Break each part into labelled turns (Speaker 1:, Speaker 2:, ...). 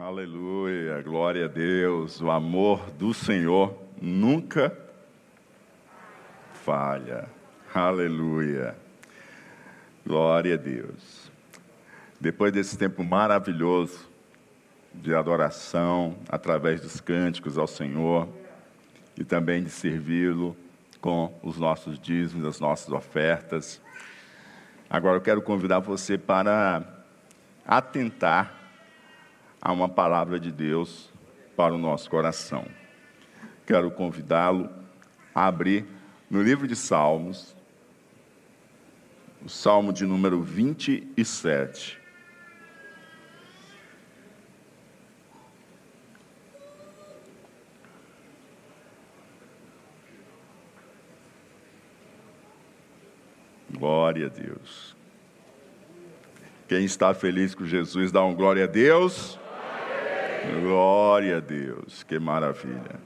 Speaker 1: Aleluia, glória a Deus. O amor do Senhor nunca falha. Aleluia. Glória a Deus. Depois desse tempo maravilhoso de adoração através dos cânticos ao Senhor e também de servi-lo com os nossos dízimos, as nossas ofertas. Agora eu quero convidar você para atentar a uma palavra de Deus para o nosso coração. Quero convidá-lo a abrir no livro de Salmos, o Salmo de número 27. Glória a Deus. Quem está feliz com Jesus, dá um glória a Deus. Glória a Deus, que maravilha.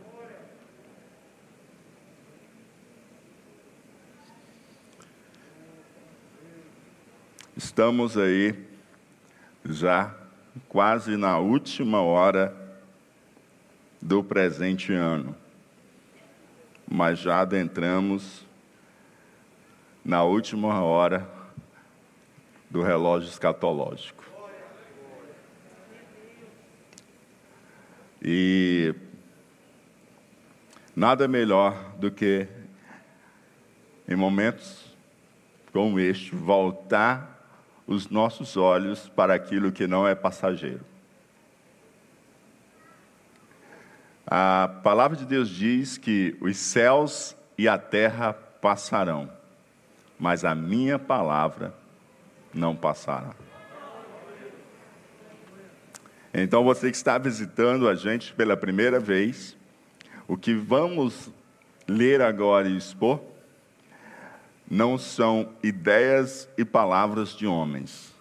Speaker 1: Estamos aí já quase na última hora do presente ano, mas já adentramos na última hora do relógio escatológico. E nada melhor do que, em momentos como este, voltar os nossos olhos para aquilo que não é passageiro. A palavra de Deus diz que os céus e a terra passarão, mas a minha palavra não passará. Então, você que está visitando a gente pela primeira vez, o que vamos ler agora e expor não são ideias e palavras de homens,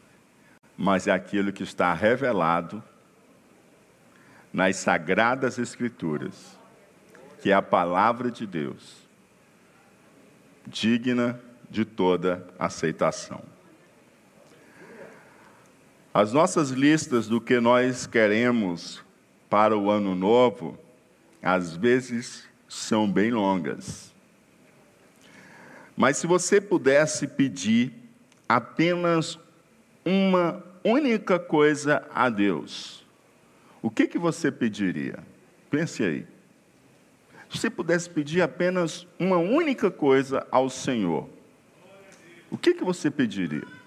Speaker 1: mas é aquilo que está revelado nas sagradas Escrituras, que é a palavra de Deus, digna de toda aceitação. As nossas listas do que nós queremos para o ano novo, às vezes são bem longas. Mas se você pudesse pedir apenas uma única coisa a Deus, o que, que você pediria? Pense aí. Se você pudesse pedir apenas uma única coisa ao Senhor, o que, que você pediria?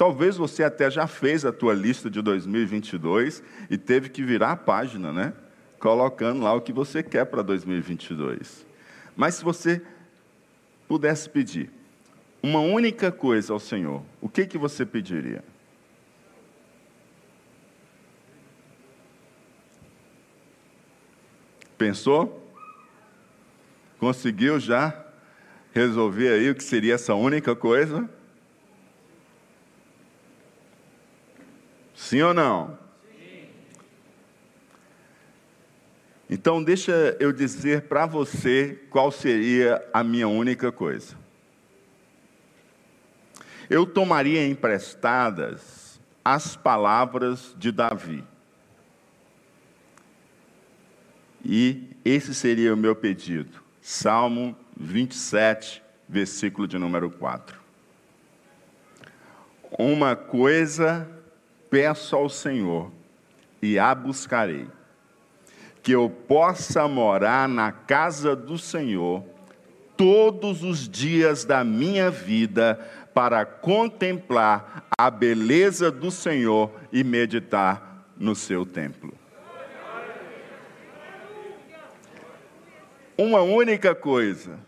Speaker 1: Talvez você até já fez a tua lista de 2022 e teve que virar a página, né? Colocando lá o que você quer para 2022. Mas se você pudesse pedir uma única coisa ao Senhor, o que que você pediria? Pensou? Conseguiu já resolver aí o que seria essa única coisa? Sim ou não? Sim. Então, deixa eu dizer para você qual seria a minha única coisa. Eu tomaria emprestadas as palavras de Davi. E esse seria o meu pedido. Salmo 27, versículo de número 4. Uma coisa peço ao Senhor e a buscarei, que eu possa morar na casa do Senhor todos os dias da minha vida para contemplar a beleza do Senhor e meditar no seu templo. Uma única coisa,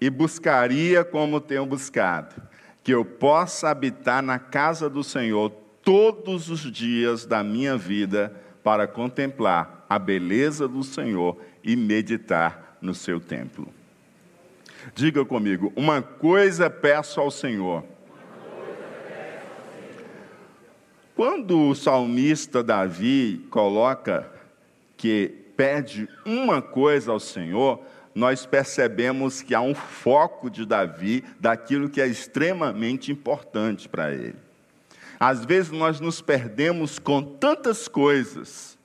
Speaker 1: e buscaria como tenho buscado, que eu possa habitar na casa do Senhor todos os dias da minha vida para contemplar a beleza do Senhor e meditar no seu templo. Diga comigo, uma coisa peço ao Senhor. Quando o salmista Davi coloca que pede uma coisa ao Senhor, nós percebemos que há um foco de Davi daquilo que é extremamente importante para ele. Às vezes nós nos perdemos com tantas coisas,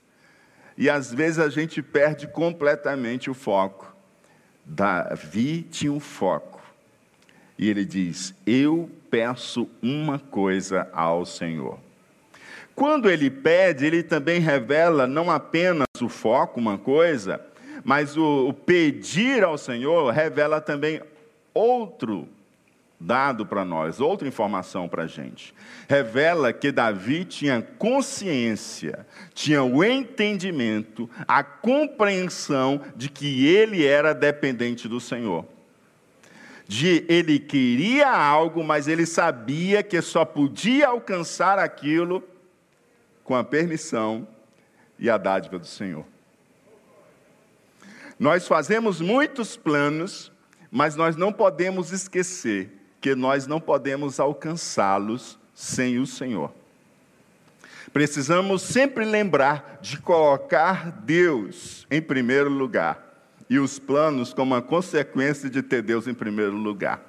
Speaker 1: e às vezes a gente perde completamente o foco. Davi tinha um foco, e ele diz: Eu peço uma coisa ao Senhor. Quando ele pede, ele também revela não apenas o foco, uma coisa, mas o, o pedir ao Senhor revela também outro dado para nós, outra informação para a gente. Revela que Davi tinha consciência, tinha o entendimento, a compreensão de que ele era dependente do Senhor. De ele queria algo, mas ele sabia que só podia alcançar aquilo com a permissão e a dádiva do Senhor. Nós fazemos muitos planos, mas nós não podemos esquecer que nós não podemos alcançá-los sem o Senhor. Precisamos sempre lembrar de colocar Deus em primeiro lugar e os planos como uma consequência de ter Deus em primeiro lugar.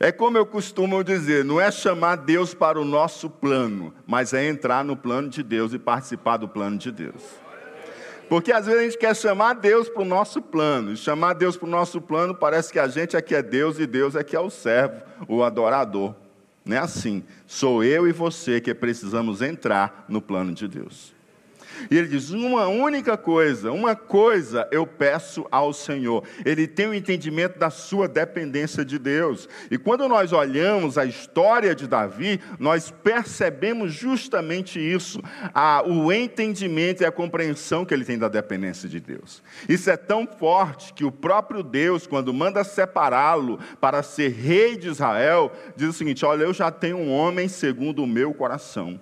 Speaker 1: É como eu costumo dizer, não é chamar Deus para o nosso plano, mas é entrar no plano de Deus e participar do plano de Deus. Porque às vezes a gente quer chamar Deus para o nosso plano. E chamar Deus para o nosso plano parece que a gente é que é Deus e Deus é que é o servo, o adorador. Não é assim. Sou eu e você que precisamos entrar no plano de Deus. E ele diz: uma única coisa, uma coisa eu peço ao Senhor. Ele tem o entendimento da sua dependência de Deus. E quando nós olhamos a história de Davi, nós percebemos justamente isso: a, o entendimento e a compreensão que ele tem da dependência de Deus. Isso é tão forte que o próprio Deus, quando manda separá-lo para ser rei de Israel, diz o seguinte: Olha, eu já tenho um homem segundo o meu coração.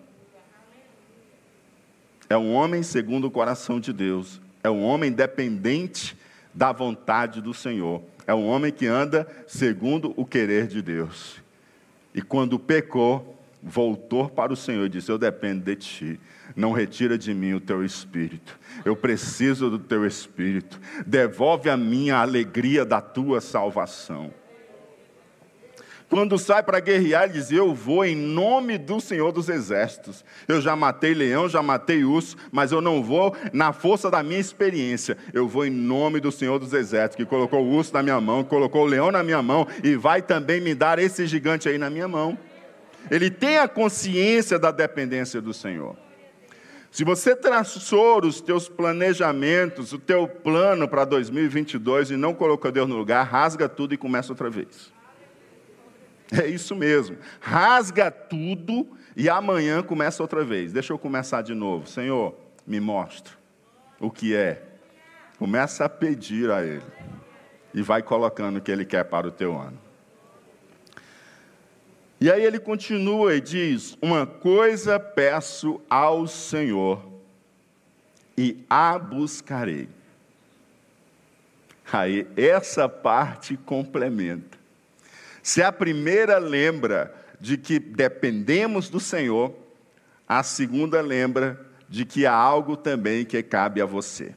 Speaker 1: É um homem segundo o coração de Deus. É um homem dependente da vontade do Senhor. É um homem que anda segundo o querer de Deus. E quando pecou, voltou para o Senhor e disse: Eu dependo de ti. Não retira de mim o teu espírito. Eu preciso do teu espírito. Devolve a mim a alegria da tua salvação. Quando sai para guerrear, ele diz: Eu vou em nome do Senhor dos Exércitos. Eu já matei leão, já matei urso, mas eu não vou na força da minha experiência. Eu vou em nome do Senhor dos Exércitos, que colocou o urso na minha mão, colocou o leão na minha mão e vai também me dar esse gigante aí na minha mão. Ele tem a consciência da dependência do Senhor. Se você traçou os teus planejamentos, o teu plano para 2022 e não colocou Deus no lugar, rasga tudo e começa outra vez. É isso mesmo. Rasga tudo e amanhã começa outra vez. Deixa eu começar de novo. Senhor, me mostra o que é. Começa a pedir a Ele. E vai colocando o que Ele quer para o teu ano. E aí ele continua e diz: Uma coisa peço ao Senhor, e a buscarei. Aí, essa parte complementa. Se a primeira lembra de que dependemos do Senhor, a segunda lembra de que há algo também que cabe a você.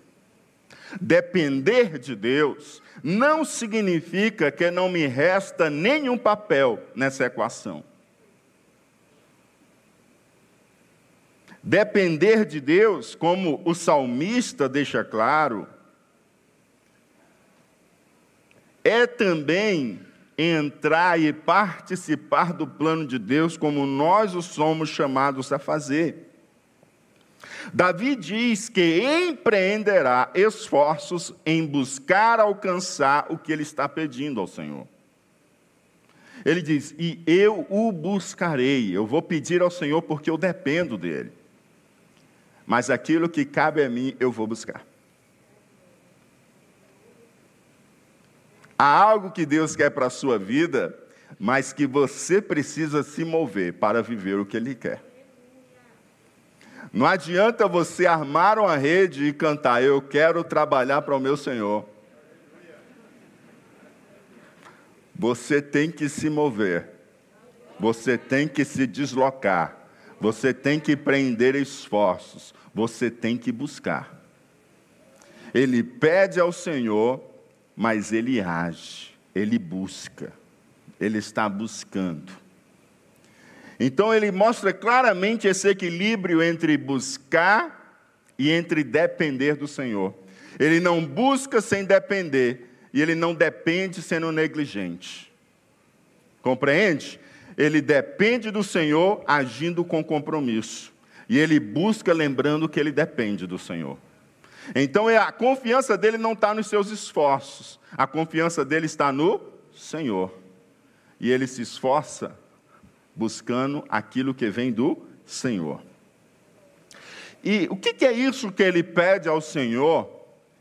Speaker 1: Depender de Deus não significa que não me resta nenhum papel nessa equação. Depender de Deus, como o salmista deixa claro, é também entrar e participar do plano de Deus como nós o somos chamados a fazer. Davi diz que empreenderá esforços em buscar alcançar o que ele está pedindo ao Senhor. Ele diz: E eu o buscarei, eu vou pedir ao Senhor porque eu dependo dele. Mas aquilo que cabe a mim, eu vou buscar. Há algo que Deus quer para a sua vida, mas que você precisa se mover para viver o que Ele quer. Não adianta você armar uma rede e cantar, eu quero trabalhar para o meu Senhor. Você tem que se mover, você tem que se deslocar, você tem que prender esforços, você tem que buscar. Ele pede ao Senhor mas ele age, ele busca, ele está buscando. Então ele mostra claramente esse equilíbrio entre buscar e entre depender do Senhor. Ele não busca sem depender e ele não depende sendo negligente. Compreende? Ele depende do Senhor agindo com compromisso. E ele busca lembrando que ele depende do Senhor. Então é, a confiança dele não está nos seus esforços, a confiança dele está no Senhor. E ele se esforça buscando aquilo que vem do Senhor. E o que é isso que ele pede ao Senhor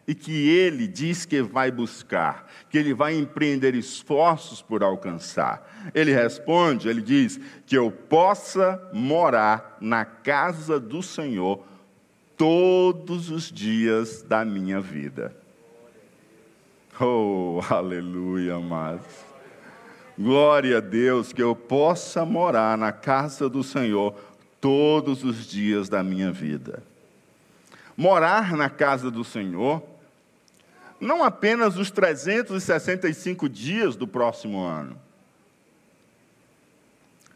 Speaker 1: e que ele diz que vai buscar, que ele vai empreender esforços por alcançar? Ele responde, ele diz: que eu possa morar na casa do Senhor todos os dias da minha vida. Oh, aleluia, amados. Glória a Deus que eu possa morar na casa do Senhor todos os dias da minha vida. Morar na casa do Senhor, não apenas os 365 dias do próximo ano,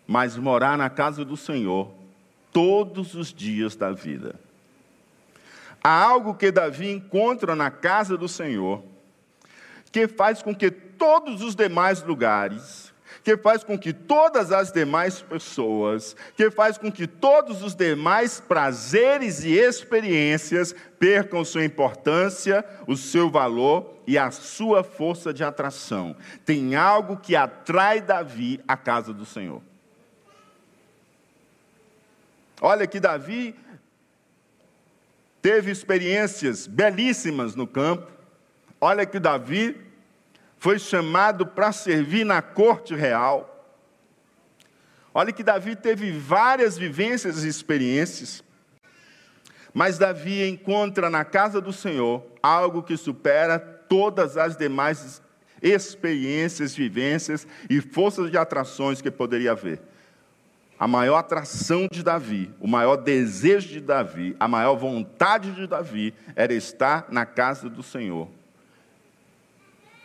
Speaker 1: mas morar na casa do Senhor todos os dias da vida. Há algo que Davi encontra na casa do Senhor que faz com que todos os demais lugares, que faz com que todas as demais pessoas, que faz com que todos os demais prazeres e experiências percam sua importância, o seu valor e a sua força de atração. Tem algo que atrai Davi à casa do Senhor. Olha que Davi teve experiências belíssimas no campo. Olha que Davi foi chamado para servir na corte real. Olha que Davi teve várias vivências e experiências, mas Davi encontra na casa do Senhor algo que supera todas as demais experiências, vivências e forças de atrações que poderia haver. A maior atração de Davi, o maior desejo de Davi, a maior vontade de Davi era estar na casa do Senhor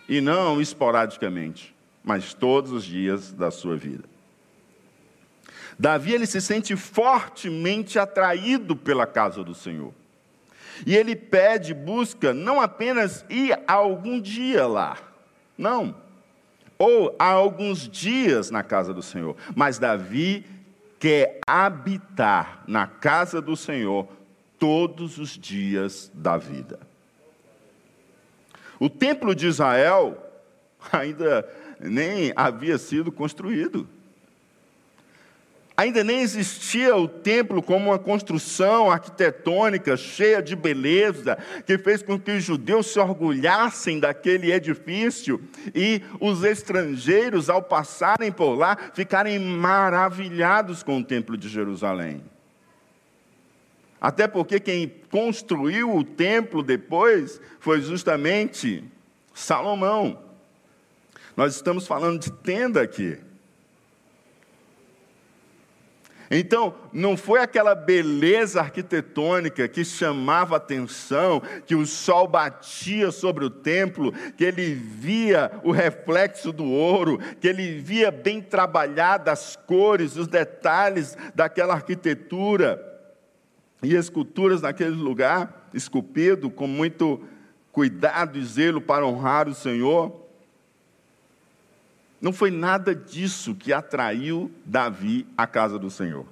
Speaker 1: e não esporadicamente, mas todos os dias da sua vida. Davi ele se sente fortemente atraído pela casa do Senhor. E ele pede, busca não apenas ir algum dia lá, não, ou há alguns dias na casa do Senhor, mas Davi quer habitar na casa do Senhor todos os dias da vida. O templo de Israel ainda nem havia sido construído. Ainda nem existia o templo como uma construção arquitetônica cheia de beleza, que fez com que os judeus se orgulhassem daquele edifício e os estrangeiros, ao passarem por lá, ficarem maravilhados com o templo de Jerusalém. Até porque quem construiu o templo depois foi justamente Salomão. Nós estamos falando de tenda aqui. Então, não foi aquela beleza arquitetônica que chamava atenção, que o sol batia sobre o templo, que ele via o reflexo do ouro, que ele via bem trabalhadas as cores, os detalhes daquela arquitetura e esculturas naquele lugar, esculpido com muito cuidado e zelo para honrar o Senhor. Não foi nada disso que atraiu Davi à casa do Senhor.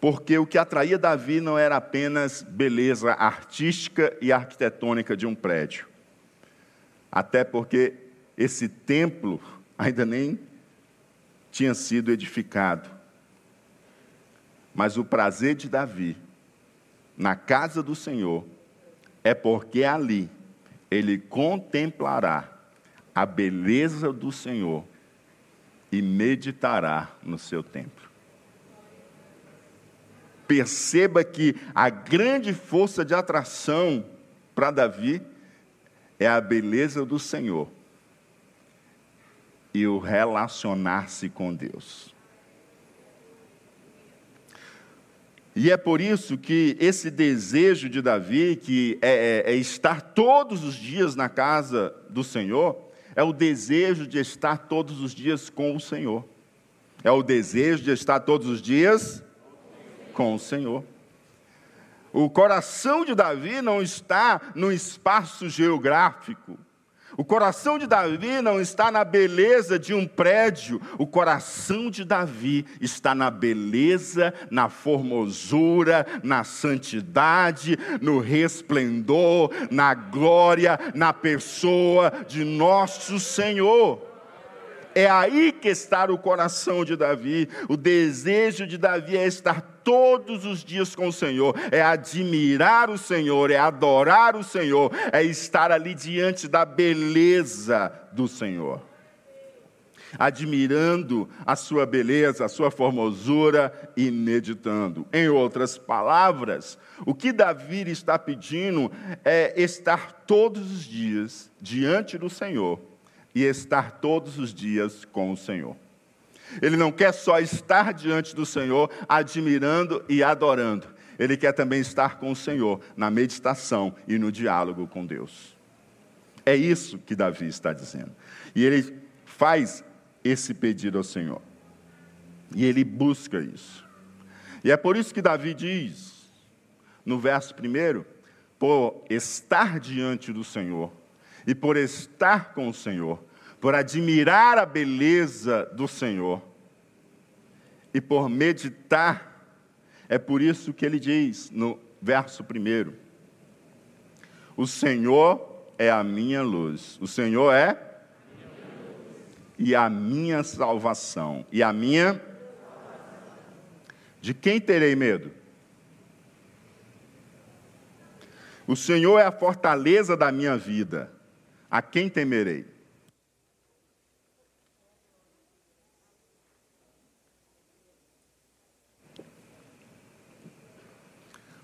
Speaker 1: Porque o que atraía Davi não era apenas beleza artística e arquitetônica de um prédio. Até porque esse templo ainda nem tinha sido edificado. Mas o prazer de Davi na casa do Senhor é porque ali ele contemplará a beleza do Senhor e meditará no seu templo. Perceba que a grande força de atração para Davi é a beleza do Senhor e o relacionar-se com Deus. E é por isso que esse desejo de Davi, que é, é, é, estar todos os dias na casa do Senhor, é o desejo de estar todos os dias com o Senhor. É o desejo de estar todos os dias com o Senhor. O coração de Davi não está no espaço geográfico. O coração de Davi não está na beleza de um prédio, o coração de Davi está na beleza, na formosura, na santidade, no resplendor, na glória, na pessoa de nosso Senhor. É aí que está o coração de Davi. O desejo de Davi é estar todos os dias com o Senhor, é admirar o Senhor, é adorar o Senhor, é estar ali diante da beleza do Senhor. Admirando a sua beleza, a sua formosura e meditando. Em outras palavras, o que Davi está pedindo é estar todos os dias diante do Senhor e estar todos os dias com o Senhor. Ele não quer só estar diante do Senhor, admirando e adorando. Ele quer também estar com o Senhor na meditação e no diálogo com Deus. É isso que Davi está dizendo. E ele faz esse pedido ao Senhor. E ele busca isso. E é por isso que Davi diz, no verso primeiro, por estar diante do Senhor e por estar com o Senhor, por admirar a beleza do Senhor e por meditar. É por isso que ele diz no verso primeiro: O Senhor é a minha luz, o Senhor é e a minha salvação, e a minha. De quem terei medo? O Senhor é a fortaleza da minha vida, a quem temerei?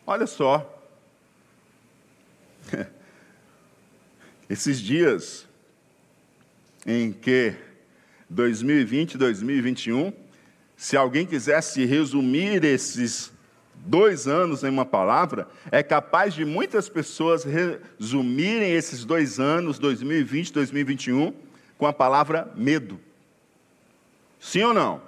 Speaker 1: Olha só. Esses dias em que 2020 e 2021, se alguém quisesse resumir esses dois anos em uma palavra, é capaz de muitas pessoas resumirem esses dois anos, 2020 e 2021, com a palavra medo. Sim ou não?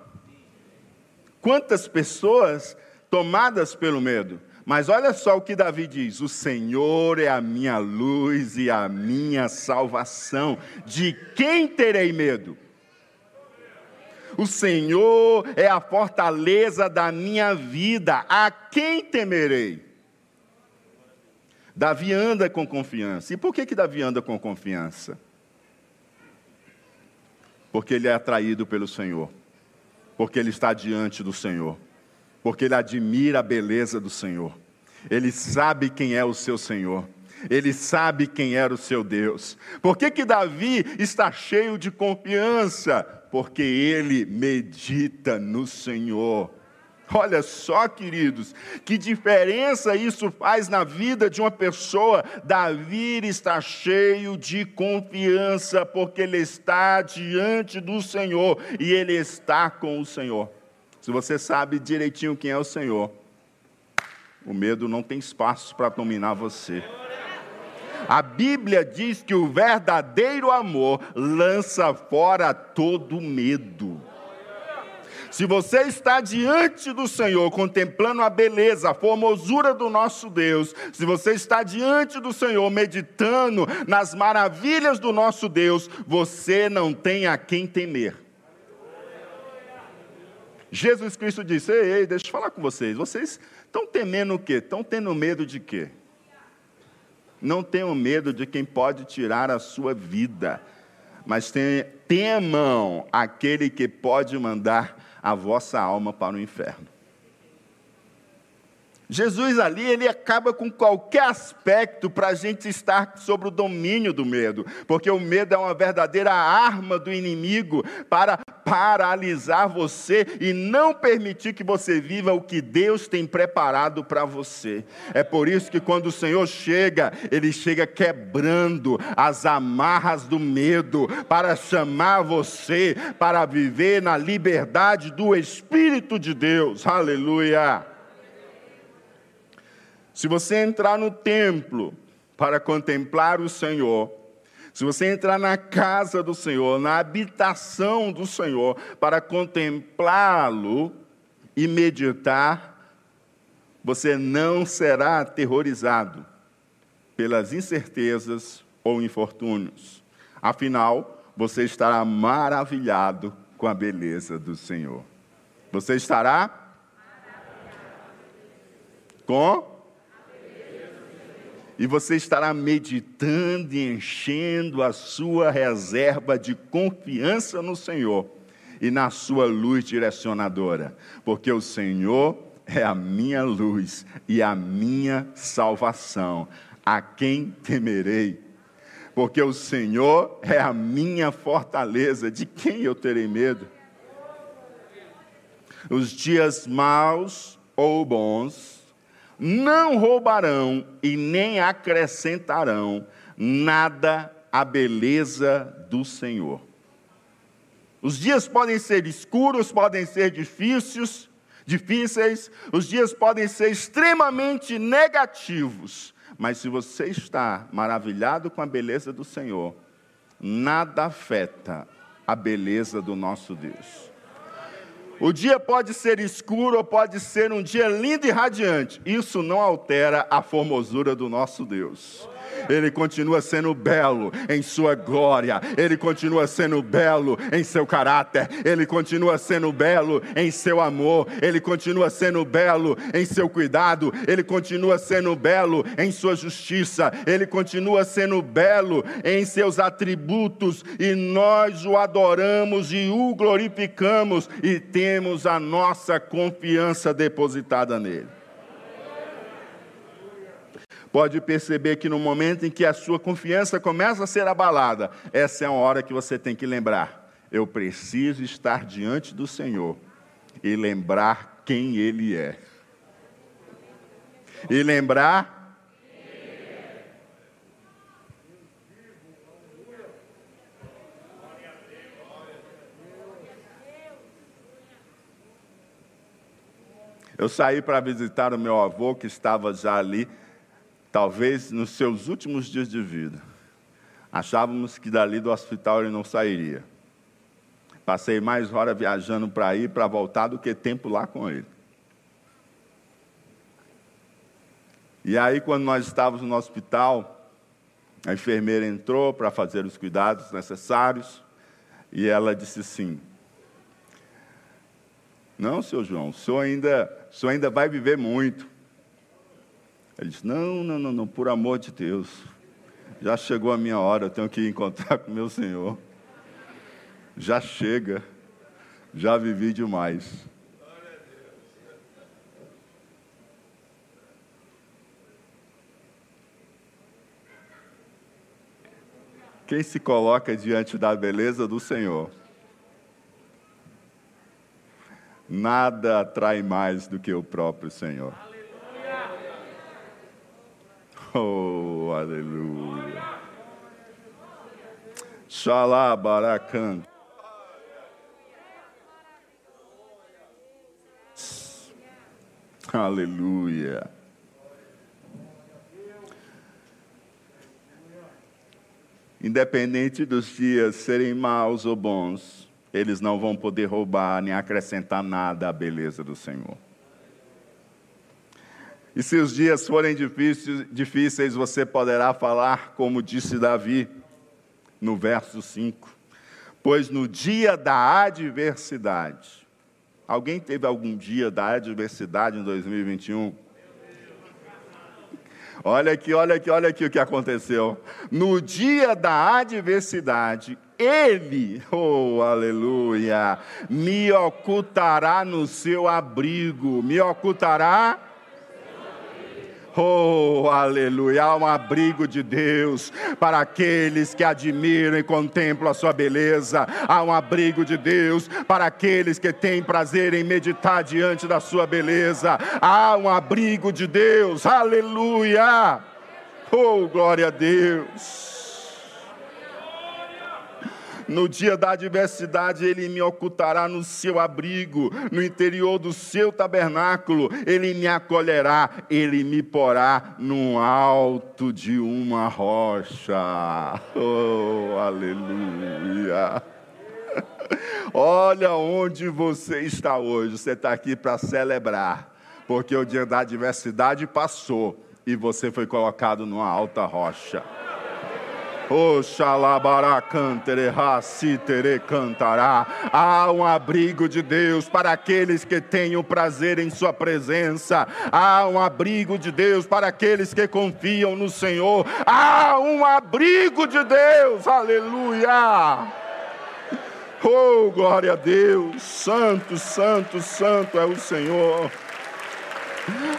Speaker 1: Quantas pessoas tomadas pelo medo? Mas olha só o que Davi diz: O Senhor é a minha luz e a minha salvação. De quem terei medo? O Senhor é a fortaleza da minha vida. A quem temerei? Davi anda com confiança. E por que, que Davi anda com confiança? Porque ele é atraído pelo Senhor. Porque ele está diante do Senhor porque ele admira a beleza do Senhor. Ele sabe quem é o seu Senhor. Ele sabe quem era o seu Deus. Por que, que Davi está cheio de confiança? Porque ele medita no Senhor. Olha só, queridos, que diferença isso faz na vida de uma pessoa. Davi está cheio de confiança, porque ele está diante do Senhor e ele está com o Senhor. Se você sabe direitinho quem é o Senhor, o medo não tem espaço para dominar você. A Bíblia diz que o verdadeiro amor lança fora todo medo. Se você está diante do Senhor, contemplando a beleza, a formosura do nosso Deus, se você está diante do Senhor, meditando nas maravilhas do nosso Deus, você não tem a quem temer. Jesus Cristo disse: Ei, ei, deixa eu falar com vocês. Vocês estão temendo o quê? Estão tendo medo de quê? Não tenham medo de quem pode tirar a sua vida, mas temam aquele que pode mandar a vossa alma para o inferno. Jesus ali, ele acaba com qualquer aspecto para a gente estar sobre o domínio do medo, porque o medo é uma verdadeira arma do inimigo para paralisar você e não permitir que você viva o que Deus tem preparado para você. É por isso que quando o Senhor chega, ele chega quebrando as amarras do medo para chamar você para viver na liberdade do Espírito de Deus. Aleluia. Se você entrar no templo para contemplar o Senhor, se você entrar na casa do Senhor, na habitação do Senhor, para contemplá-lo e meditar, você não será aterrorizado pelas incertezas ou infortúnios. Afinal, você estará maravilhado com a beleza do Senhor. Você estará com e você estará meditando e enchendo a sua reserva de confiança no Senhor e na sua luz direcionadora, porque o Senhor é a minha luz e a minha salvação. A quem temerei? Porque o Senhor é a minha fortaleza. De quem eu terei medo? Os dias maus ou bons não roubarão e nem acrescentarão nada à beleza do Senhor. Os dias podem ser escuros, podem ser difíceis, difíceis, os dias podem ser extremamente negativos, mas se você está maravilhado com a beleza do Senhor, nada afeta a beleza do nosso Deus. O dia pode ser escuro ou pode ser um dia lindo e radiante. Isso não altera a formosura do nosso Deus. Ele continua sendo belo em sua glória, ele continua sendo belo em seu caráter, ele continua sendo belo em seu amor, ele continua sendo belo em seu cuidado, ele continua sendo belo em sua justiça, ele continua sendo belo em seus atributos. E nós o adoramos e o glorificamos e temos a nossa confiança depositada nele pode perceber que no momento em que a sua confiança começa a ser abalada, essa é a hora que você tem que lembrar: eu preciso estar diante do Senhor e lembrar quem Ele é. E lembrar. Eu saí para visitar o meu avô, que estava já ali talvez nos seus últimos dias de vida. Achávamos que dali do hospital ele não sairia. Passei mais hora viajando para ir, para voltar, do que tempo lá com ele. E aí, quando nós estávamos no hospital, a enfermeira entrou para fazer os cuidados necessários e ela disse assim: Não, seu João, o senhor ainda, o senhor ainda vai viver muito. Ele disse: Não, não, não, não, por amor de Deus. Já chegou a minha hora, eu tenho que encontrar com meu Senhor. Já chega, já vivi demais. Quem se coloca diante da beleza do Senhor, nada atrai mais do que o próprio Senhor. Oh, aleluia. Shalabarakan. Aleluia. Independente dos dias serem maus ou bons, eles não vão poder roubar nem acrescentar nada à beleza do Senhor. E se os dias forem difíceis, você poderá falar como disse Davi no verso 5. Pois no dia da adversidade, alguém teve algum dia da adversidade em 2021? Olha aqui, olha aqui, olha aqui o que aconteceu. No dia da adversidade, ele, oh aleluia, me ocultará no seu abrigo, me ocultará Oh, aleluia! Há um abrigo de Deus para aqueles que admiram e contemplam a sua beleza. Há um abrigo de Deus para aqueles que têm prazer em meditar diante da sua beleza. Há um abrigo de Deus. Aleluia! Oh, glória a Deus! No dia da adversidade, ele me ocultará no seu abrigo, no interior do seu tabernáculo, ele me acolherá, ele me porá no alto de uma rocha. Oh, aleluia. Olha onde você está hoje. Você está aqui para celebrar, porque o dia da adversidade passou e você foi colocado numa alta rocha. Oxalabara cantere racitere cantará. Há um abrigo de Deus para aqueles que têm o prazer em Sua presença. Há um abrigo de Deus para aqueles que confiam no Senhor. Há um abrigo de Deus, aleluia. Oh, glória a Deus! Santo, santo, santo é o Senhor.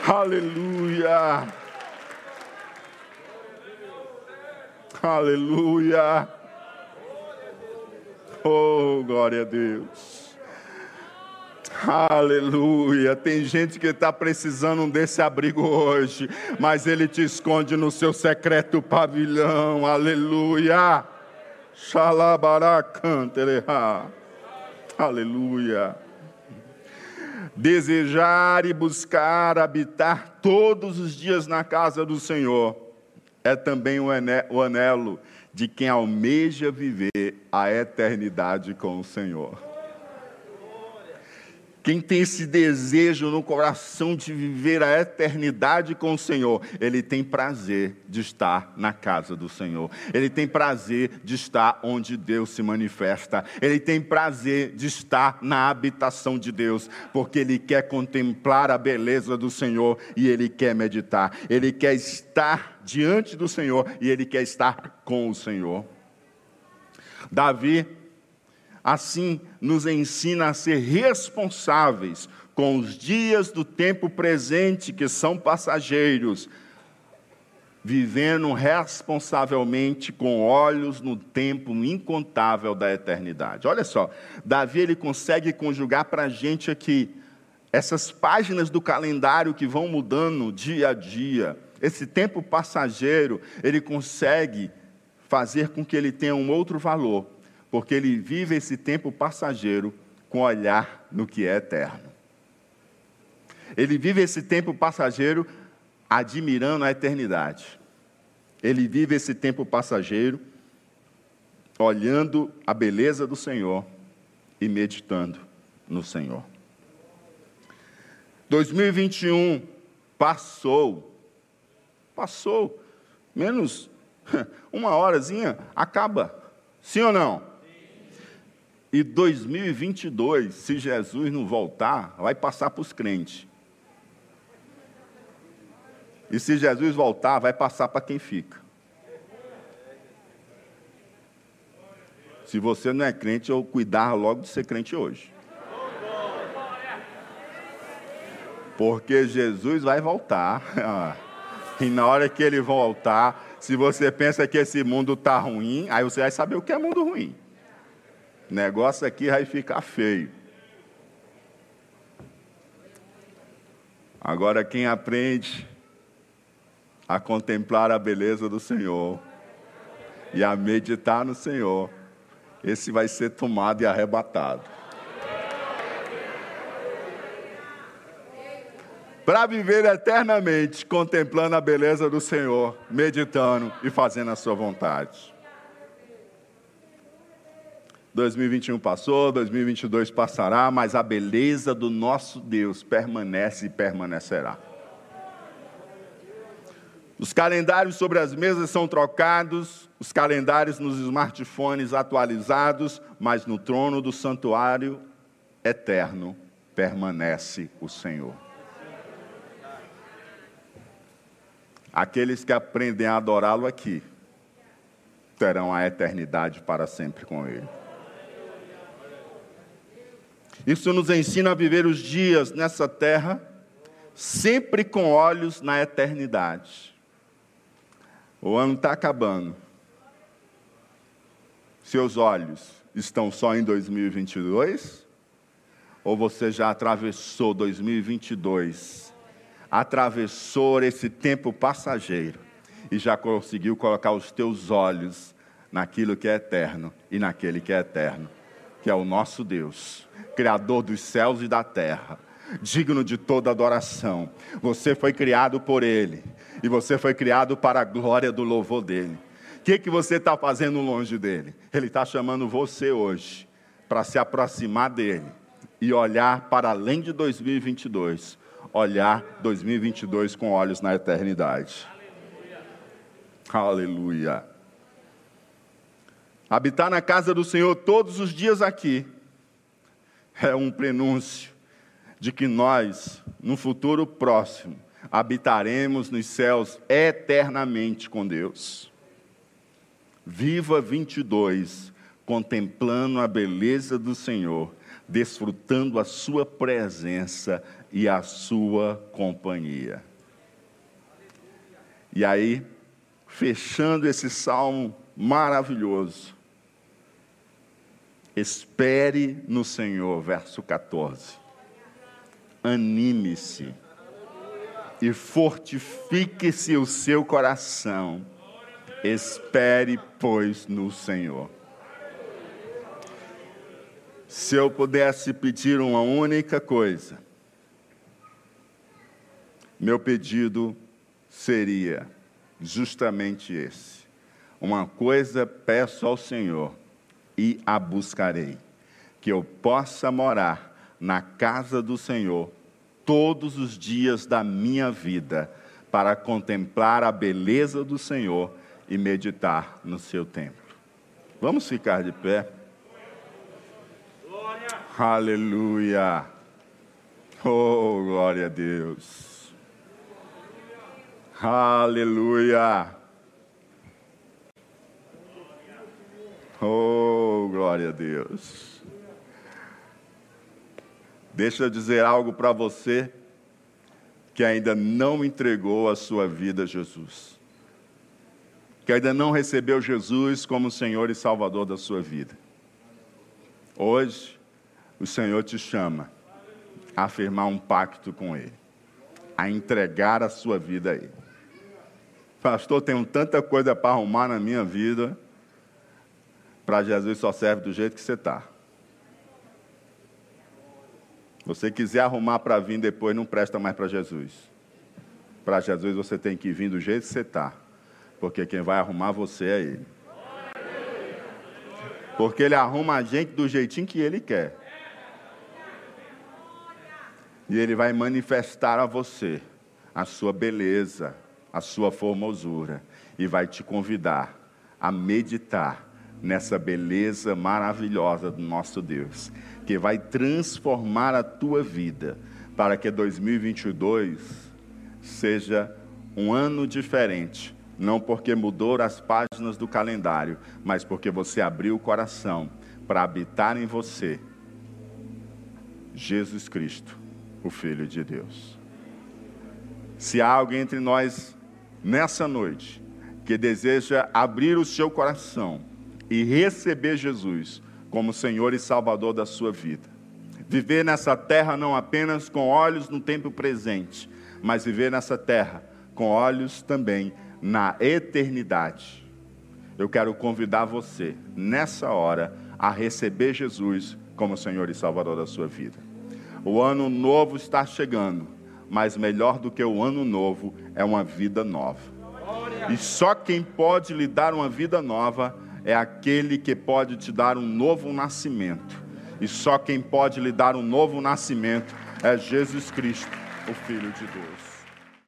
Speaker 1: Aleluia. Aleluia. Oh, glória a Deus. Aleluia. Tem gente que está precisando desse abrigo hoje, mas ele te esconde no seu secreto pavilhão. Aleluia. Xalabaracantereha. Aleluia. Desejar e buscar habitar todos os dias na casa do Senhor é também o anelo de quem almeja viver a eternidade com o Senhor. Quem tem esse desejo no coração de viver a eternidade com o Senhor, ele tem prazer de estar na casa do Senhor. Ele tem prazer de estar onde Deus se manifesta. Ele tem prazer de estar na habitação de Deus, porque ele quer contemplar a beleza do Senhor e ele quer meditar. Ele quer estar diante do Senhor e ele quer estar com o Senhor. Davi assim nos ensina a ser responsáveis com os dias do tempo presente, que são passageiros, vivendo responsavelmente com olhos no tempo incontável da eternidade. Olha só, Davi ele consegue conjugar para a gente aqui essas páginas do calendário que vão mudando dia a dia. Esse tempo passageiro, ele consegue fazer com que ele tenha um outro valor porque ele vive esse tempo passageiro com olhar no que é eterno. Ele vive esse tempo passageiro admirando a eternidade. Ele vive esse tempo passageiro olhando a beleza do Senhor e meditando no Senhor. 2021 passou, passou, menos uma horazinha, acaba. Sim ou não? E 2022, se Jesus não voltar, vai passar para os crentes. E se Jesus voltar, vai passar para quem fica. Se você não é crente, eu cuidar logo de ser crente hoje. Porque Jesus vai voltar. E na hora que ele voltar, se você pensa que esse mundo está ruim, aí você vai saber o que é mundo ruim. O negócio aqui vai ficar feio. Agora, quem aprende a contemplar a beleza do Senhor e a meditar no Senhor, esse vai ser tomado e arrebatado. Para viver eternamente contemplando a beleza do Senhor, meditando e fazendo a sua vontade. 2021 passou, 2022 passará, mas a beleza do nosso Deus permanece e permanecerá. Os calendários sobre as mesas são trocados, os calendários nos smartphones atualizados, mas no trono do santuário eterno permanece o Senhor. Aqueles que aprendem a adorá-lo aqui terão a eternidade para sempre com Ele. Isso nos ensina a viver os dias nessa terra, sempre com olhos na eternidade. O ano está acabando. Seus olhos estão só em 2022? Ou você já atravessou 2022? Atravessou esse tempo passageiro e já conseguiu colocar os teus olhos naquilo que é eterno e naquele que é eterno, que é o nosso Deus, Criador dos céus e da terra, digno de toda adoração. Você foi criado por Ele e você foi criado para a glória do louvor dEle. O que, que você está fazendo longe dele? Ele está chamando você hoje para se aproximar dele e olhar para além de 2022, olhar 2022 com olhos na eternidade. Aleluia. Aleluia. Habitar na casa do Senhor todos os dias aqui é um prenúncio de que nós, no futuro próximo, habitaremos nos céus eternamente com Deus. Viva 22, contemplando a beleza do Senhor, desfrutando a Sua presença e a Sua companhia. E aí, fechando esse salmo maravilhoso, espere no Senhor, verso 14. Anime-se e fortifique-se o seu coração. Espere, pois, no Senhor. Se eu pudesse pedir uma única coisa, meu pedido seria justamente esse. Uma coisa peço ao Senhor e a buscarei, que eu possa morar na casa do Senhor todos os dias da minha vida, para contemplar a beleza do Senhor e meditar no seu templo. Vamos ficar de pé. Glória. Aleluia. Oh, glória a Deus. Aleluia. Oh, glória a Deus. Deixa eu dizer algo para você que ainda não entregou a sua vida a Jesus, que ainda não recebeu Jesus como Senhor e Salvador da sua vida. Hoje, o Senhor te chama a afirmar um pacto com Ele, a entregar a sua vida a Ele. Pastor, tenho tanta coisa para arrumar na minha vida para Jesus só serve do jeito que você está. Você quiser arrumar para vir depois, não presta mais para Jesus. Para Jesus você tem que vir do jeito que você está. Porque quem vai arrumar você é Ele. Porque Ele arruma a gente do jeitinho que Ele quer. E Ele vai manifestar a você a sua beleza, a sua formosura. E vai te convidar a meditar nessa beleza maravilhosa do nosso Deus, que vai transformar a tua vida para que 2022 seja um ano diferente, não porque mudou as páginas do calendário, mas porque você abriu o coração para habitar em você Jesus Cristo, o Filho de Deus. Se há alguém entre nós nessa noite que deseja abrir o seu coração e receber Jesus como Senhor e Salvador da sua vida. Viver nessa terra não apenas com olhos no tempo presente, mas viver nessa terra com olhos também na eternidade. Eu quero convidar você, nessa hora, a receber Jesus como Senhor e Salvador da sua vida. O ano novo está chegando, mas melhor do que o ano novo é uma vida nova. E só quem pode lhe dar uma vida nova é aquele que pode te dar um novo nascimento. E só quem pode lhe dar um novo nascimento é Jesus Cristo, o Filho de Deus.